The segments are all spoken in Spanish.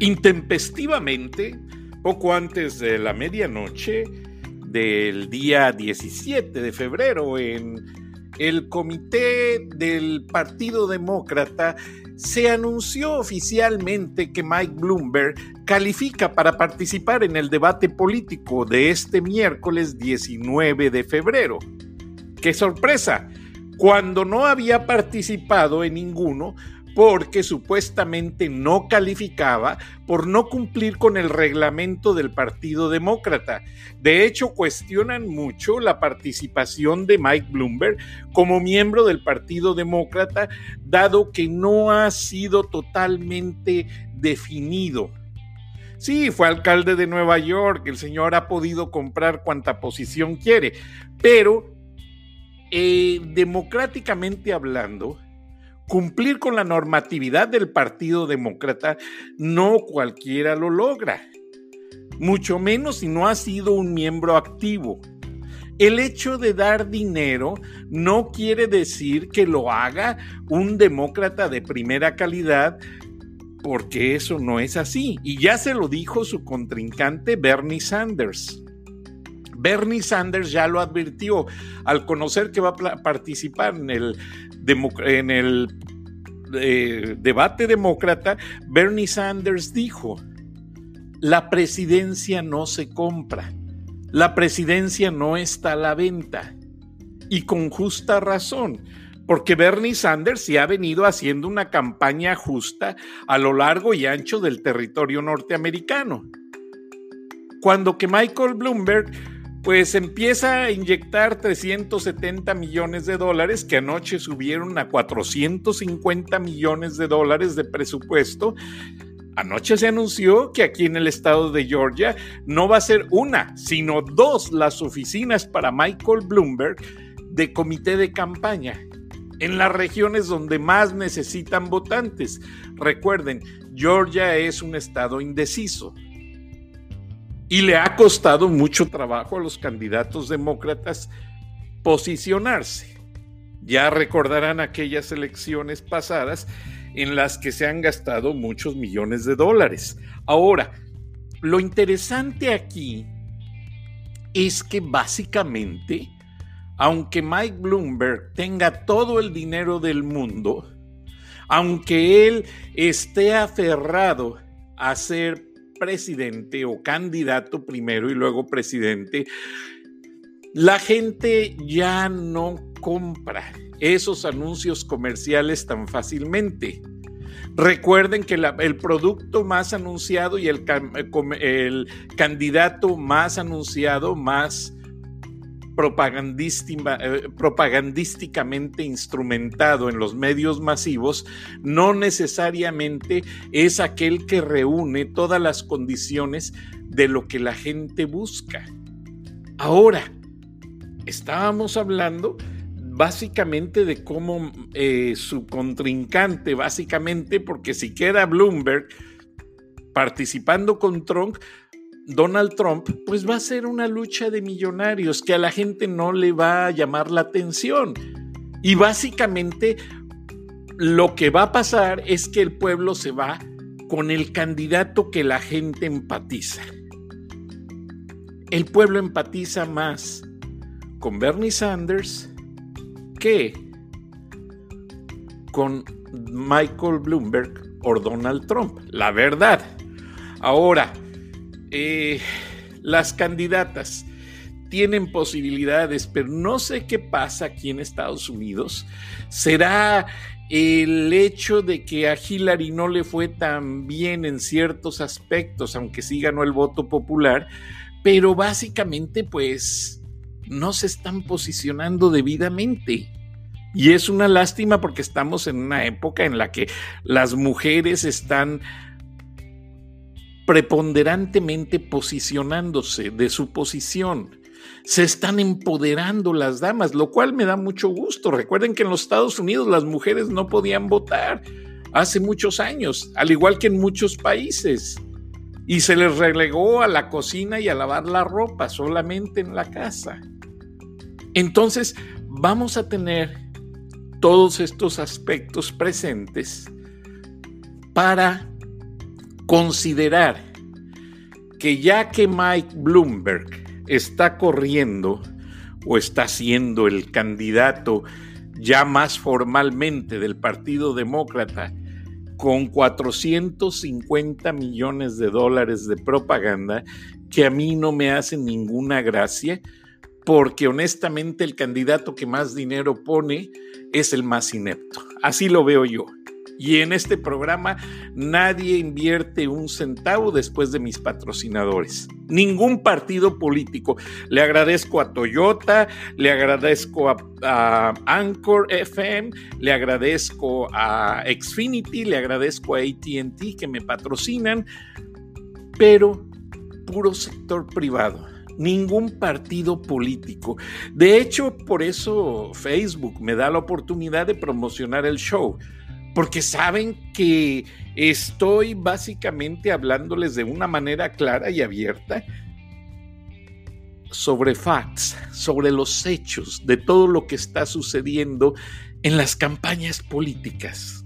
Intempestivamente, poco antes de la medianoche del día 17 de febrero, en el comité del Partido Demócrata se anunció oficialmente que Mike Bloomberg califica para participar en el debate político de este miércoles 19 de febrero. ¡Qué sorpresa! Cuando no había participado en ninguno, porque supuestamente no calificaba por no cumplir con el reglamento del Partido Demócrata. De hecho, cuestionan mucho la participación de Mike Bloomberg como miembro del Partido Demócrata, dado que no ha sido totalmente definido. Sí, fue alcalde de Nueva York, el señor ha podido comprar cuanta posición quiere, pero eh, democráticamente hablando, cumplir con la normatividad del Partido Demócrata, no cualquiera lo logra, mucho menos si no ha sido un miembro activo. El hecho de dar dinero no quiere decir que lo haga un demócrata de primera calidad, porque eso no es así. Y ya se lo dijo su contrincante Bernie Sanders. Bernie Sanders ya lo advirtió al conocer que va a participar en el, en el eh, debate demócrata. Bernie Sanders dijo, la presidencia no se compra, la presidencia no está a la venta. Y con justa razón, porque Bernie Sanders se ha venido haciendo una campaña justa a lo largo y ancho del territorio norteamericano. Cuando que Michael Bloomberg pues empieza a inyectar 370 millones de dólares que anoche subieron a 450 millones de dólares de presupuesto. Anoche se anunció que aquí en el estado de Georgia no va a ser una, sino dos las oficinas para Michael Bloomberg de comité de campaña en las regiones donde más necesitan votantes. Recuerden, Georgia es un estado indeciso. Y le ha costado mucho trabajo a los candidatos demócratas posicionarse. Ya recordarán aquellas elecciones pasadas en las que se han gastado muchos millones de dólares. Ahora, lo interesante aquí es que básicamente, aunque Mike Bloomberg tenga todo el dinero del mundo, aunque él esté aferrado a ser presidente o candidato primero y luego presidente, la gente ya no compra esos anuncios comerciales tan fácilmente. Recuerden que el producto más anunciado y el, el candidato más anunciado, más eh, propagandísticamente instrumentado en los medios masivos no necesariamente es aquel que reúne todas las condiciones de lo que la gente busca. Ahora, estábamos hablando básicamente de cómo eh, su contrincante, básicamente porque si queda Bloomberg participando con Trump, Donald Trump, pues va a ser una lucha de millonarios que a la gente no le va a llamar la atención. Y básicamente lo que va a pasar es que el pueblo se va con el candidato que la gente empatiza. El pueblo empatiza más con Bernie Sanders que con Michael Bloomberg o Donald Trump. La verdad. Ahora, eh, las candidatas tienen posibilidades, pero no sé qué pasa aquí en Estados Unidos. ¿Será el hecho de que a Hillary no le fue tan bien en ciertos aspectos, aunque sí ganó el voto popular, pero básicamente pues no se están posicionando debidamente. Y es una lástima porque estamos en una época en la que las mujeres están preponderantemente posicionándose de su posición. Se están empoderando las damas, lo cual me da mucho gusto. Recuerden que en los Estados Unidos las mujeres no podían votar hace muchos años, al igual que en muchos países. Y se les relegó a la cocina y a lavar la ropa solamente en la casa. Entonces, vamos a tener todos estos aspectos presentes para considerar que ya que Mike Bloomberg está corriendo o está siendo el candidato ya más formalmente del Partido Demócrata con 450 millones de dólares de propaganda que a mí no me hace ninguna gracia porque honestamente el candidato que más dinero pone es el más inepto. Así lo veo yo. Y en este programa nadie invierte un centavo después de mis patrocinadores. Ningún partido político. Le agradezco a Toyota, le agradezco a, Anchor FM, le agradezco a Xfinity, le agradezco a ATT que me patrocinan, pero puro sector privado ningún partido político. De hecho, por eso Facebook me da la oportunidad de promocionar el show porque saben que estoy básicamente hablándoles de una manera clara y abierta sobre facts, sobre los hechos de todo lo que está sucediendo en las campañas políticas.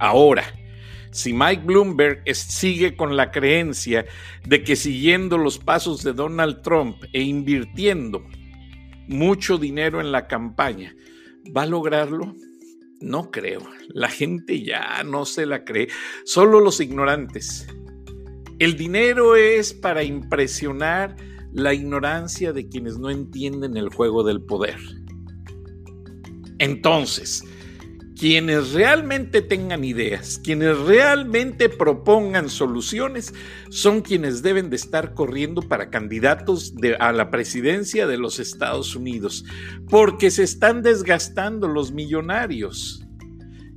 Ahora, si Mike Bloomberg sigue con la creencia de que siguiendo los pasos de Donald Trump e invirtiendo mucho dinero en la campaña, ¿va a lograrlo? No creo. La gente ya no se la cree. Solo los ignorantes. El dinero es para impresionar la ignorancia de quienes no entienden el juego del poder. Entonces, quienes realmente tengan ideas, quienes realmente propongan soluciones, son quienes deben de estar corriendo para candidatos a la presidencia de los Estados Unidos, porque se están desgastando los millonarios.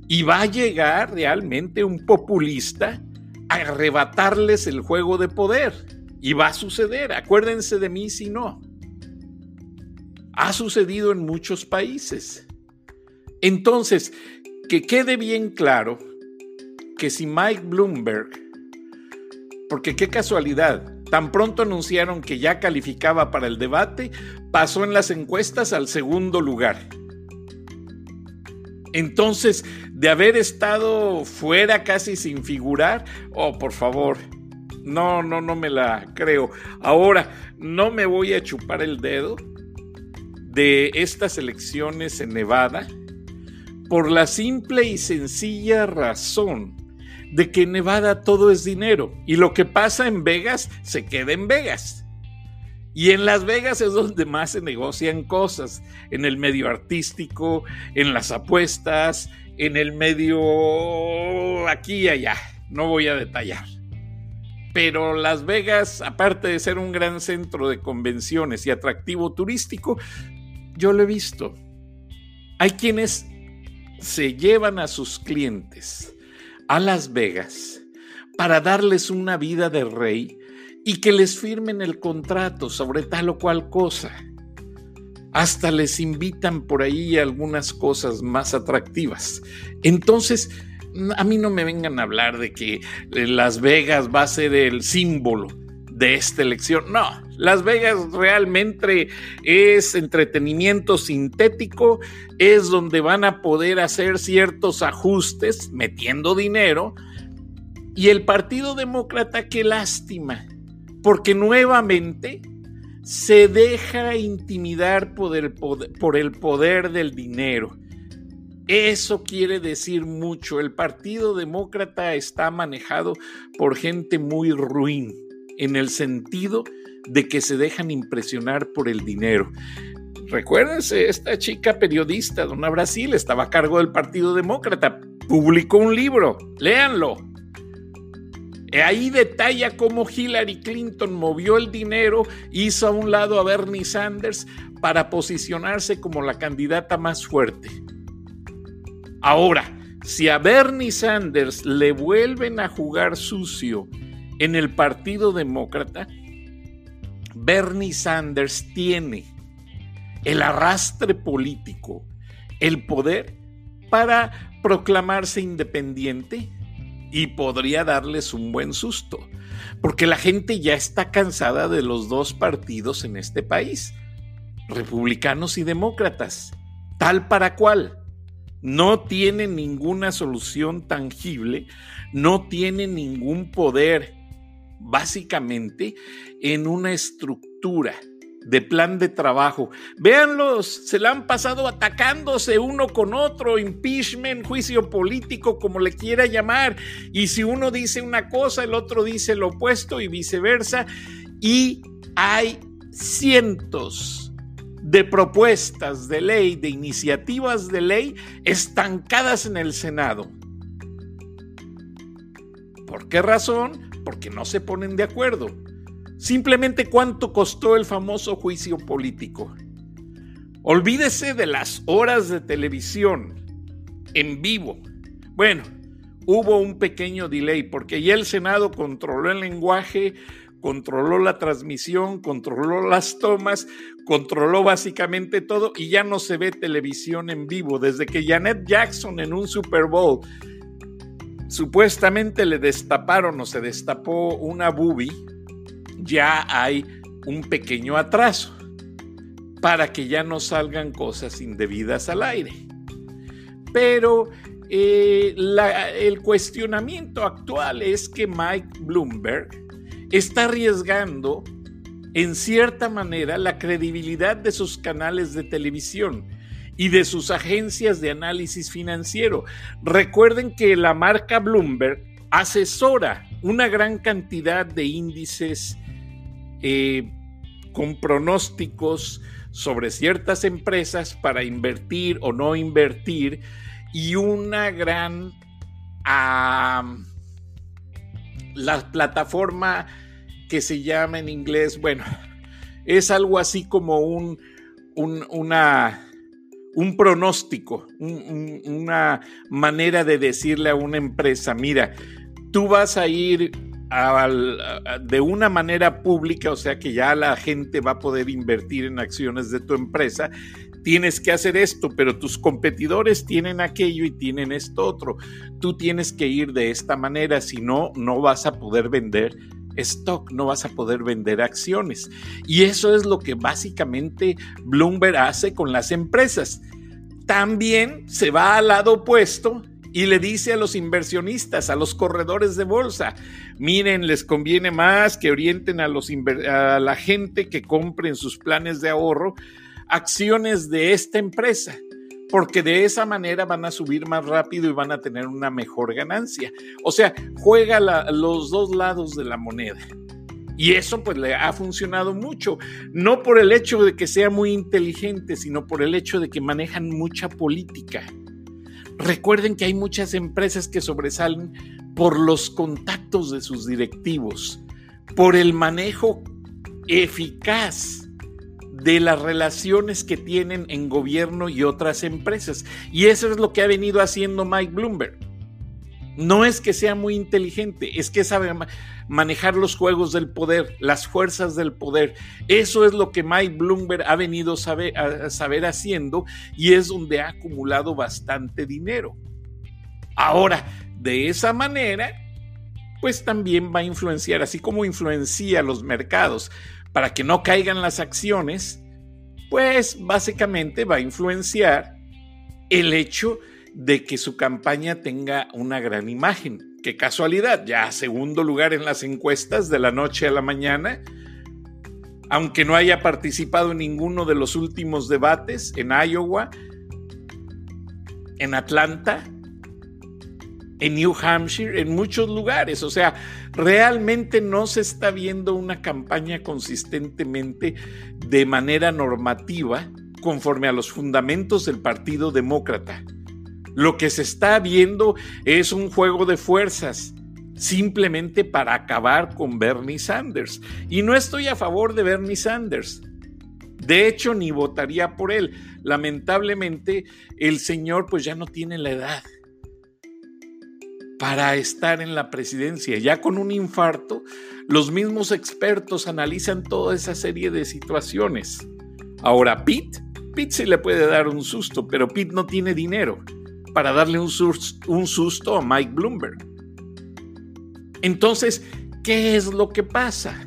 Y va a llegar realmente un populista a arrebatarles el juego de poder. Y va a suceder, acuérdense de mí si no. Ha sucedido en muchos países. Entonces, que quede bien claro que si Mike Bloomberg, porque qué casualidad, tan pronto anunciaron que ya calificaba para el debate, pasó en las encuestas al segundo lugar. Entonces, de haber estado fuera casi sin figurar, oh, por favor, no, no, no me la creo. Ahora, no me voy a chupar el dedo de estas elecciones en Nevada por la simple y sencilla razón de que en Nevada todo es dinero y lo que pasa en Vegas se queda en Vegas. Y en Las Vegas es donde más se negocian cosas, en el medio artístico, en las apuestas, en el medio aquí y allá. No voy a detallar. Pero Las Vegas, aparte de ser un gran centro de convenciones y atractivo turístico, yo lo he visto. Hay quienes se llevan a sus clientes a Las Vegas para darles una vida de rey y que les firmen el contrato sobre tal o cual cosa. Hasta les invitan por ahí algunas cosas más atractivas. Entonces, a mí no me vengan a hablar de que eh, Las Vegas va a ser el símbolo de esta elección. No, Las Vegas realmente es entretenimiento sintético, es donde van a poder hacer ciertos ajustes metiendo dinero. Y el Partido Demócrata, qué lástima, porque nuevamente se deja intimidar por el poder, por el poder del dinero. Eso quiere decir mucho. El Partido Demócrata está manejado por gente muy ruin en el sentido de que se dejan impresionar por el dinero. Recuérdense, esta chica periodista, Dona Brasil, estaba a cargo del Partido Demócrata, publicó un libro, léanlo. Ahí detalla cómo Hillary Clinton movió el dinero, hizo a un lado a Bernie Sanders para posicionarse como la candidata más fuerte. Ahora, si a Bernie Sanders le vuelven a jugar sucio en el Partido Demócrata, Bernie Sanders tiene el arrastre político, el poder para proclamarse independiente y podría darles un buen susto, porque la gente ya está cansada de los dos partidos en este país, republicanos y demócratas, tal para cual. no tiene ninguna solución tangible, no tiene ningún poder, básicamente, en una estructura de plan de trabajo. Véanlos, se la han pasado atacándose uno con otro, impeachment, juicio político, como le quiera llamar. Y si uno dice una cosa, el otro dice lo opuesto y viceversa. Y hay cientos de propuestas de ley, de iniciativas de ley estancadas en el Senado. ¿Por qué razón? Porque no se ponen de acuerdo. Simplemente cuánto costó el famoso juicio político. Olvídese de las horas de televisión en vivo. Bueno, hubo un pequeño delay porque ya el Senado controló el lenguaje, controló la transmisión, controló las tomas, controló básicamente todo y ya no se ve televisión en vivo. Desde que Janet Jackson en un Super Bowl supuestamente le destaparon o se destapó una boobie, ya hay un pequeño atraso para que ya no salgan cosas indebidas al aire. Pero eh, el cuestionamiento actual es que Mike Bloomberg está arriesgando en cierta manera la credibilidad de sus canales de televisión y de sus agencias de análisis financiero. Recuerden que la marca Bloomberg asesora una gran cantidad de índices eh, con pronósticos sobre ciertas empresas para invertir o no invertir y una gran... la plataforma que se llama en inglés, bueno, es algo así como un, una, un pronóstico, una manera de decirle a una empresa, mira, tú vas a ir de una manera pública, o sea que ya la gente va a poder invertir en acciones de tu empresa, tienes que hacer esto, pero tus competidores tienen aquello y tienen esto otro. Tú tienes que ir de esta manera, si no, no vas a poder vender stock, no vas a poder vender acciones. Y eso es lo que básicamente Bloomberg hace con las empresas. También se va al lado opuesto y le dice a los inversionistas, a los corredores de bolsa, miren, les conviene más que orienten a, los a la gente que compre en sus planes de ahorro acciones de esta empresa, porque de esa manera van a subir más rápido y van a tener una mejor ganancia. O sea, juega los dos lados de la moneda. Y eso pues le ha funcionado mucho, no por el hecho de que sea muy inteligente, sino por el hecho de que manejan mucha política. Recuerden que hay muchas empresas que sobresalen por los contactos de sus directivos, por el manejo eficaz de las relaciones que tienen en gobierno y otras empresas. Y eso es lo que ha venido haciendo Mike Bloomberg. No es que sea muy inteligente, es que sabe manejar los juegos del poder, las fuerzas del poder. Eso es lo que Mike Bloomberg ha venido a saber haciendo y es donde ha acumulado bastante dinero. Ahora, de esa manera, pues también va a influenciar, así como influencia los mercados para que no caigan las acciones, pues básicamente va a influenciar el hecho de que su campaña tenga una gran imagen. Qué casualidad, ya segundo lugar en las encuestas de la noche a la mañana, aunque no haya participado en ninguno de los últimos debates en Iowa, en Atlanta, en New Hampshire, en muchos lugares. O sea, realmente no se está viendo una campaña consistentemente de manera normativa conforme a los fundamentos del Partido Demócrata. Lo que se está viendo es un juego de fuerzas simplemente para acabar con Bernie Sanders. Y no estoy a favor de Bernie Sanders. De hecho, ni votaría por él. Lamentablemente, el señor pues ya no tiene la edad para estar en la presidencia. Ya con un infarto, los mismos expertos analizan toda esa serie de situaciones. Ahora, Pete, Pete se le puede dar un susto, pero Pete no tiene dinero para darle un susto, a Mike Bloomberg. Entonces, ¿qué es lo que pasa?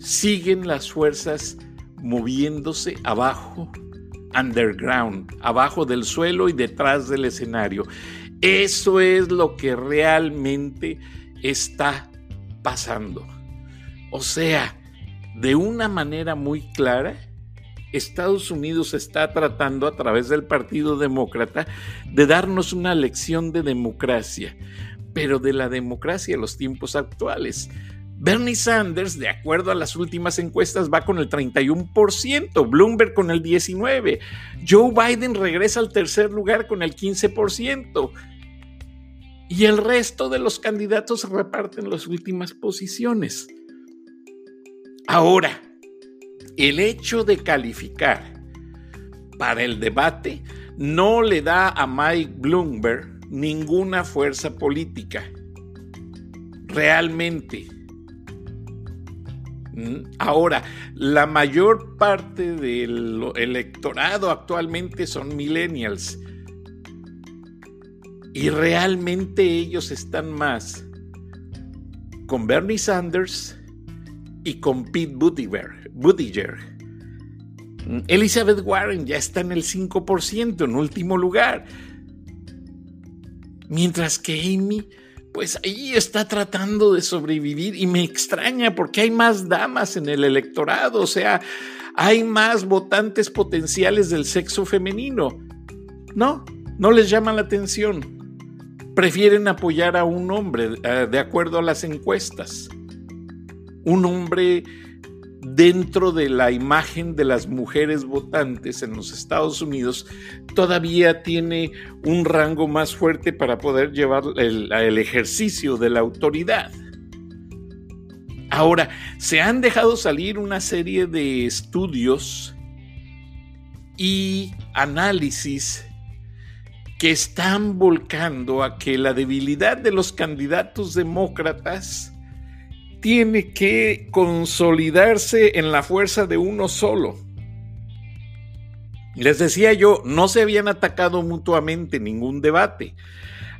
Siguen las fuerzas moviéndose abajo underground, abajo del suelo y detrás del escenario. Eso es lo que realmente está pasando. O sea, de una manera muy clara, Estados Unidos está tratando a través del Partido Demócrata de darnos una lección de democracia, pero de la democracia en los tiempos actuales. Bernie Sanders, de acuerdo a las últimas encuestas, va con el 31%, Bloomberg con el 19%, Joe Biden regresa al tercer lugar con el 15%, y el resto de los candidatos reparten las últimas posiciones. Ahora, el hecho de calificar para el debate no le da a Mike Bloomberg ninguna fuerza política. Realmente. Mm, ahora, la mayor parte del electorado actualmente son millennials. Y realmente ellos están más con Bernie Sanders y con Pete Buttigieg. Elizabeth Warren ya está en el 5%, en último lugar. Mientras que Amy pues ahí está tratando de sobrevivir y me extraña porque hay más damas en el electorado, o sea, hay más votantes potenciales del sexo femenino. No, no les llama la atención. Prefieren apoyar a un hombre eh, de acuerdo a las encuestas. Un hombre dentro de la imagen de las mujeres votantes en los Estados Unidos todavía tiene un rango más fuerte para poder llevar el, el, ejercicio de la autoridad. Ahora, se han dejado salir una serie de estudios y análisis que están volcando a que la debilidad de los candidatos demócratas tiene que consolidarse en la fuerza de uno solo. Les decía yo, no se habían atacado mutuamente ningún debate.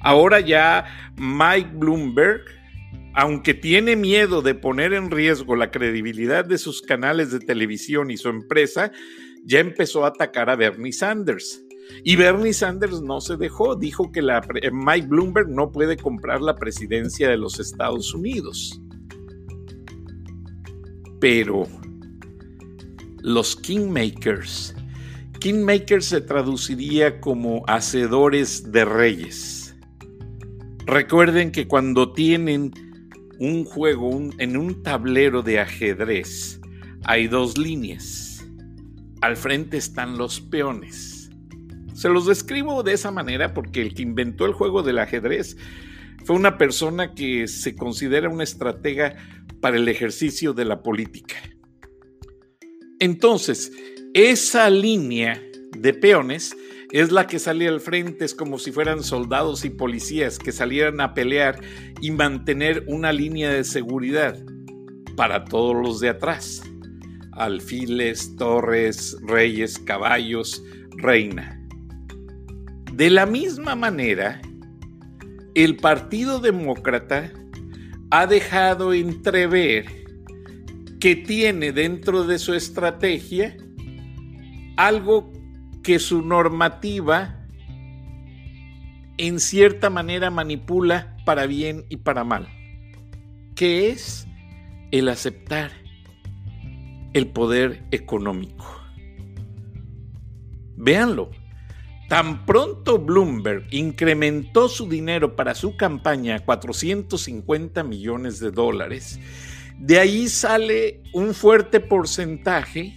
Ahora ya Mike Bloomberg, aunque tiene miedo de poner en riesgo la credibilidad de sus canales de televisión y su empresa, ya empezó a atacar a Bernie Sanders. Y Bernie Sanders no se dejó, dijo que la, Mike Bloomberg no puede comprar la presidencia de los Estados Unidos. Pero los kingmakers, kingmakers se traduciría como hacedores de reyes. Recuerden que cuando tienen un juego en un tablero de ajedrez, hay dos líneas. Al frente están los peones. Se los describo de esa manera porque el que inventó el juego del ajedrez fue una persona que se considera una estratega para el ejercicio de la política. Entonces, esa línea de peones es la que sale al frente, es como si fueran soldados y policías que salieran a pelear y mantener una línea de seguridad para todos los de atrás. Alfiles, torres, reyes, caballos, reina. De la misma manera, el Partido Demócrata ha dejado entrever que tiene dentro de su estrategia algo que su normativa en cierta manera manipula para bien y para mal, que es el aceptar el poder económico. Véanlo, Tan pronto Bloomberg incrementó su dinero para su campaña a 450 millones de dólares, de ahí sale un fuerte porcentaje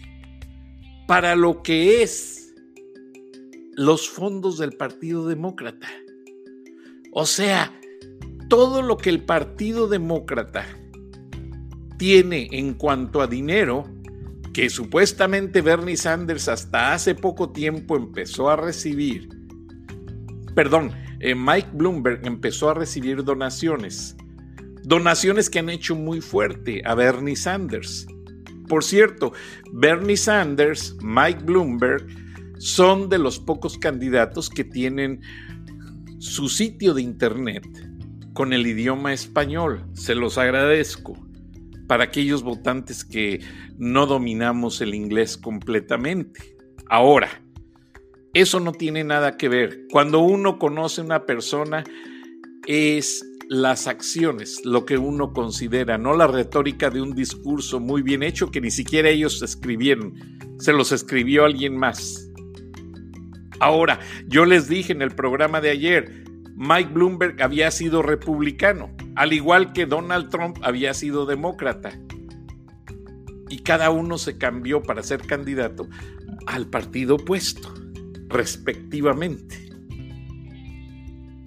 para lo que es los fondos del Partido Demócrata. O sea, todo lo que el Partido Demócrata tiene en cuanto a dinero que supuestamente Bernie Sanders hasta hace poco tiempo empezó a recibir, perdón, eh, Mike Bloomberg empezó a recibir donaciones, donaciones que han hecho muy fuerte a Bernie Sanders. Por cierto, Bernie Sanders, Mike Bloomberg, son de los pocos candidatos que tienen su sitio de internet con el idioma español. Se los agradezco para aquellos votantes que no dominamos el inglés completamente. Ahora, Eso no tiene nada que ver. Cuando uno conoce a una persona, es las acciones lo que uno considera, no la retórica de un discurso muy bien hecho que ni siquiera ellos escribieron, se los escribió alguien más. Ahora, yo les dije en el programa de ayer, Mike Bloomberg había sido republicano, al igual que Donald Trump había sido demócrata. Y cada uno se cambió para ser candidato al partido opuesto, respectivamente.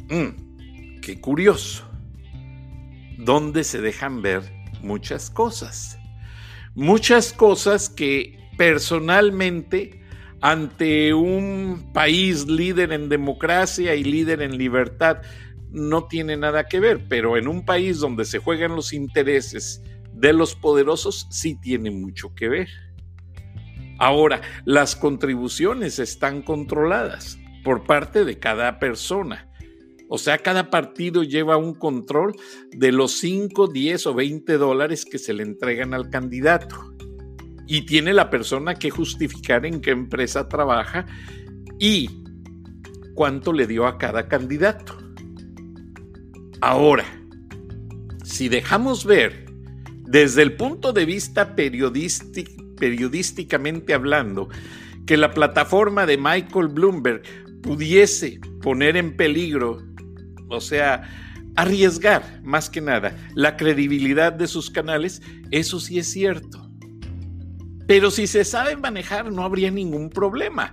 Mm, qué curioso. Donde se dejan ver muchas cosas. Muchas cosas que personalmente ante un país líder en democracia y líder en libertad no tiene nada que ver, pero en un país donde se juegan los intereses de los poderosos sí tiene mucho que ver. Ahora, las contribuciones están controladas por parte de cada persona. O sea, cada partido lleva un control de los 5, 10 o 20 dólares que se le entregan al candidato. Y tiene la persona que justificar en qué empresa trabaja y cuánto le dio a cada candidato. Ahora, si dejamos ver desde el punto de vista periodísticamente hablando, que la plataforma de Michael Bloomberg pudiese poner en peligro o sea, arriesgar más que nada la credibilidad de sus canales, eso sí es cierto. Pero si se sabe manejar no habría ningún problema.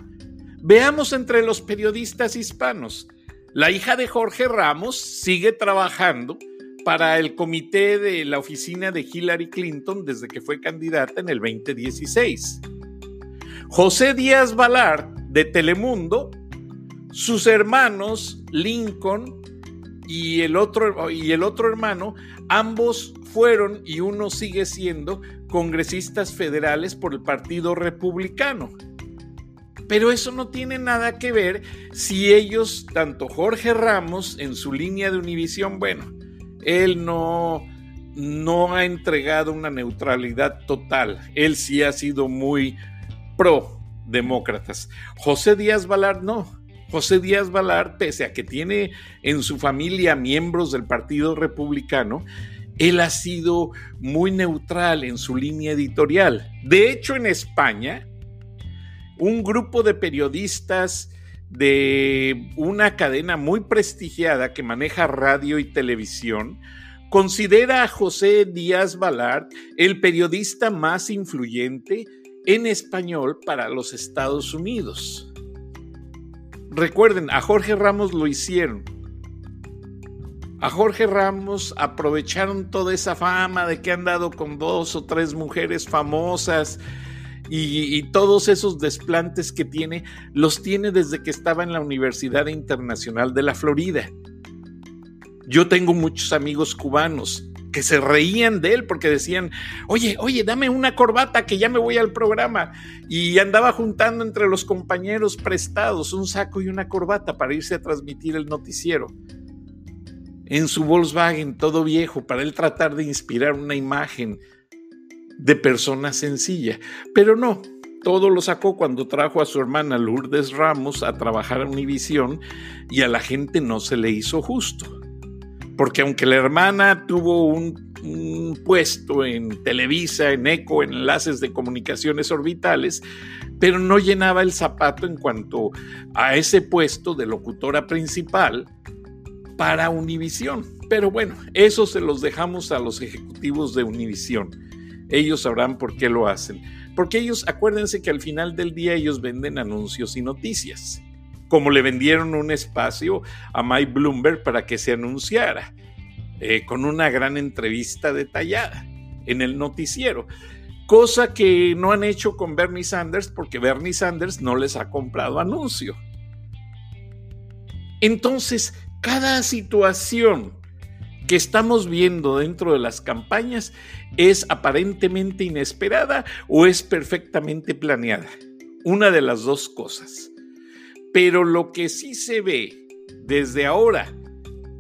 Veamos entre los periodistas hispanos. La hija de Jorge Ramos sigue trabajando para el comité de la oficina de Hillary Clinton desde que fue candidata en el 2016. José Díaz Valar de Telemundo, sus hermanos Lincoln y el otro, y el otro hermano, ambos fueron y uno sigue siendo congresistas federales por el Partido Republicano. Pero eso no tiene nada que ver si ellos, tanto Jorge Ramos en su línea de Univisión, bueno, él no, no ha entregado una neutralidad total. Él sí ha sido muy pro demócratas. José Díaz Valar no. José Díaz Valar, pese a que tiene en su familia miembros del Partido Republicano, él ha sido muy neutral en su línea editorial. De hecho, en España, un grupo de periodistas de una cadena muy prestigiada que maneja radio y televisión, considera a José Díaz Valar el periodista más influyente en español para los Estados Unidos. Recuerden, a Jorge Ramos lo hicieron. A Jorge Ramos aprovecharon toda esa fama de que han dado con dos o tres mujeres famosas y, todos esos desplantes que tiene, los tiene desde que estaba en la Universidad Internacional de la Florida. Yo tengo muchos amigos cubanos que se reían de él porque decían, oye, oye, dame una corbata que ya me voy al programa. Y andaba juntando entre los compañeros prestados un saco y una corbata para irse a transmitir el noticiero. En su Volkswagen, todo viejo, para él tratar de inspirar una imagen de persona sencilla. Pero no, todo lo sacó cuando trajo a su hermana Lourdes Ramos a trabajar a Univisión y a la gente no se le hizo justo porque aunque la hermana tuvo un, puesto en Televisa, en ECO, en enlaces de comunicaciones orbitales, pero no llenaba el zapato en cuanto a ese puesto de locutora principal para Univisión. Pero bueno, eso se los dejamos a los ejecutivos de Univisión. Ellos sabrán por qué lo hacen. Porque ellos, acuérdense que al final del día ellos venden anuncios y noticias como le vendieron un espacio a Mike Bloomberg para que se anunciara, eh, con una gran entrevista detallada en el noticiero, cosa que no han hecho con Bernie Sanders porque Bernie Sanders no les ha comprado anuncio. Entonces, cada situación que estamos viendo dentro de las campañas es aparentemente inesperada o es perfectamente planeada. Una de las dos cosas. Pero lo que sí se ve desde ahora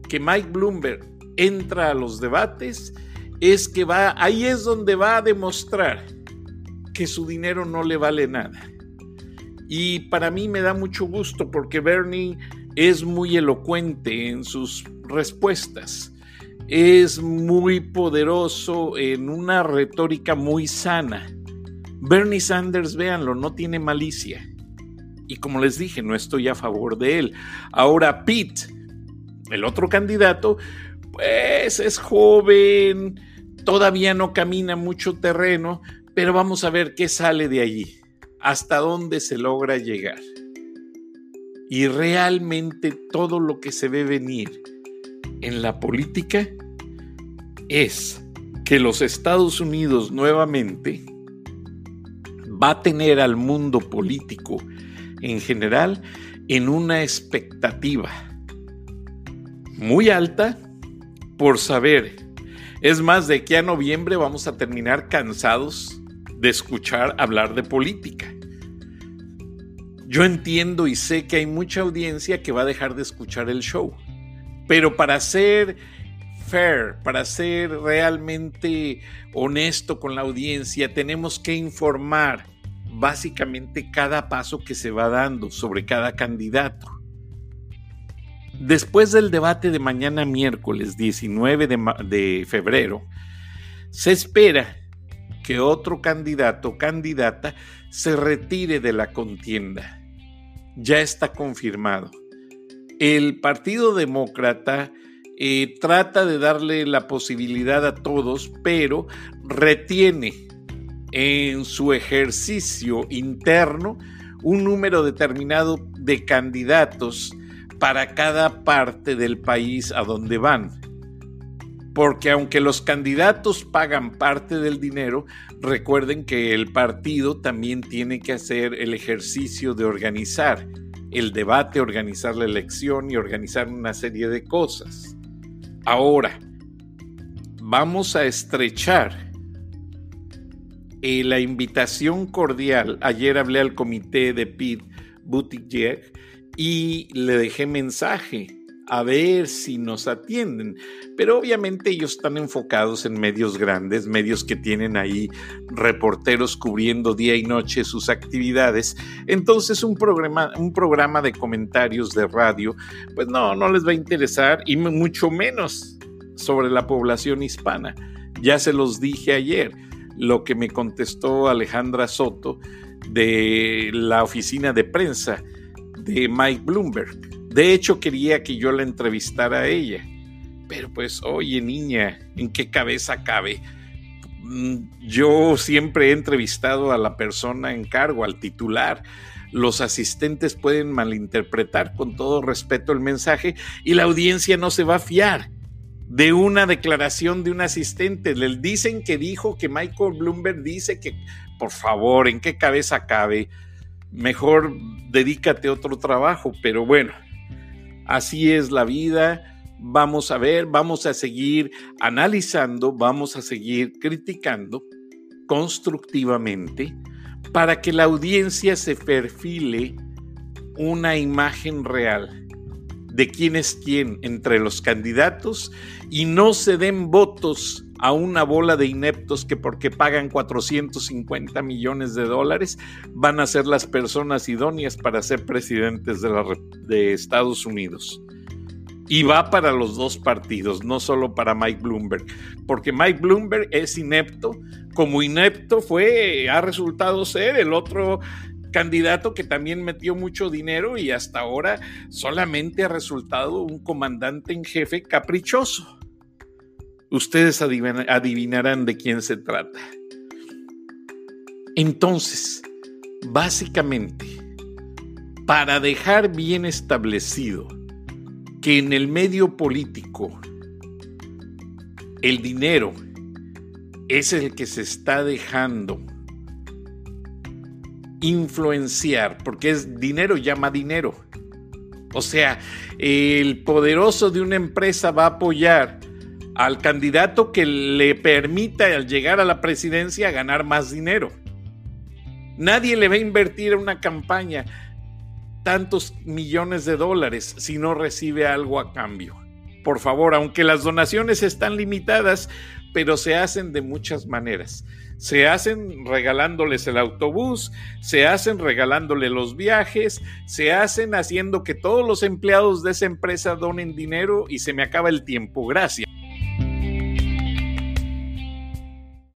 que Mike Bloomberg entra a los debates es que va, ahí es donde va a demostrar que su dinero no le vale nada Y para mí me da mucho gusto porque Bernie es muy elocuente en sus respuestas, es muy poderoso en una retórica muy sana. Bernie Sanders, véanlo, no tiene malicia. Y como les dije, no estoy a favor de él. Ahora Pete, el otro candidato, pues es joven, todavía no camina mucho terreno, pero vamos a ver qué sale de allí, hasta dónde se logra llegar. Y realmente todo lo que se ve venir en la política es que los Estados Unidos nuevamente va a tener al mundo político en general en una expectativa muy alta por saber. Es más, de que a noviembre vamos a terminar cansados de escuchar hablar de política. Yo entiendo y sé que hay mucha audiencia que va a dejar de escuchar el show, pero para ser fair, para ser realmente honesto con la audiencia, tenemos que informar básicamente cada paso que se va dando sobre cada candidato. Después del debate de mañana miércoles 19 de, febrero, se espera que otro candidato o candidata se retire de la contienda. Ya está confirmado. El Partido Demócrata eh, trata de darle la posibilidad a todos, pero retiene en su ejercicio interno un número determinado de candidatos para cada parte del país a donde van. Porque aunque los candidatos pagan parte del dinero, recuerden que el partido también tiene que hacer el ejercicio de organizar el debate, organizar la elección y organizar una serie de cosas. Ahora, vamos a estrechar eh, la invitación cordial. Ayer hablé al comité de Pete Buttigieg y le dejé mensaje a ver si nos atienden. Pero obviamente ellos están enfocados en medios grandes, medios que tienen ahí reporteros cubriendo día y noche sus actividades. Entonces un programa, un programa de comentarios de radio, pues no, no les va a interesar y mucho menos sobre la población hispana. Ya se los dije ayer, lo que me contestó Alejandra Soto de la oficina de prensa de Mike Bloomberg. De hecho, quería que yo la entrevistara a ella. Pero pues, oye niña, ¿en qué cabeza cabe? Mm, yo siempre he entrevistado a la persona en cargo, al titular. Los asistentes pueden malinterpretar con todo respeto el mensaje y la audiencia no se va a fiar de una declaración de un asistente. Le dicen que dijo que Michael Bloomberg dice que, por favor, ¿en qué cabeza cabe? mejor dedícate a otro trabajo, pero bueno, así es la vida. Vamos a ver, vamos a seguir analizando, vamos a seguir criticando constructivamente para que la audiencia se perfile una imagen real de quién es quién entre los candidatos y no se den votos a una bola de ineptos que porque pagan 450 millones de dólares van a ser las personas idóneas para ser presidentes de, de Estados Unidos. Y va para los dos partidos, no solo para Mike Bloomberg, porque Mike Bloomberg es inepto, como inepto fue, ha resultado ser el otro candidato que también metió mucho dinero y hasta ahora solamente ha resultado un comandante en jefe caprichoso. Ustedes adivinarán de quién se trata. Entonces, básicamente, para dejar bien establecido que en el medio político el dinero es el que se está dejando influenciar, porque es dinero llama dinero. O sea, el poderoso de una empresa va a apoyar al candidato que le permita al llegar a la presidencia ganar más dinero. Nadie le va a invertir en una campaña tantos millones de dólares si no recibe algo a cambio. Por favor, aunque las donaciones están limitadas, pero se hacen de muchas maneras. Se hacen regalándoles el autobús, se hacen regalándole los viajes, se hacen haciendo que todos los empleados de esa empresa donen dinero y se me acaba el tiempo. Gracias.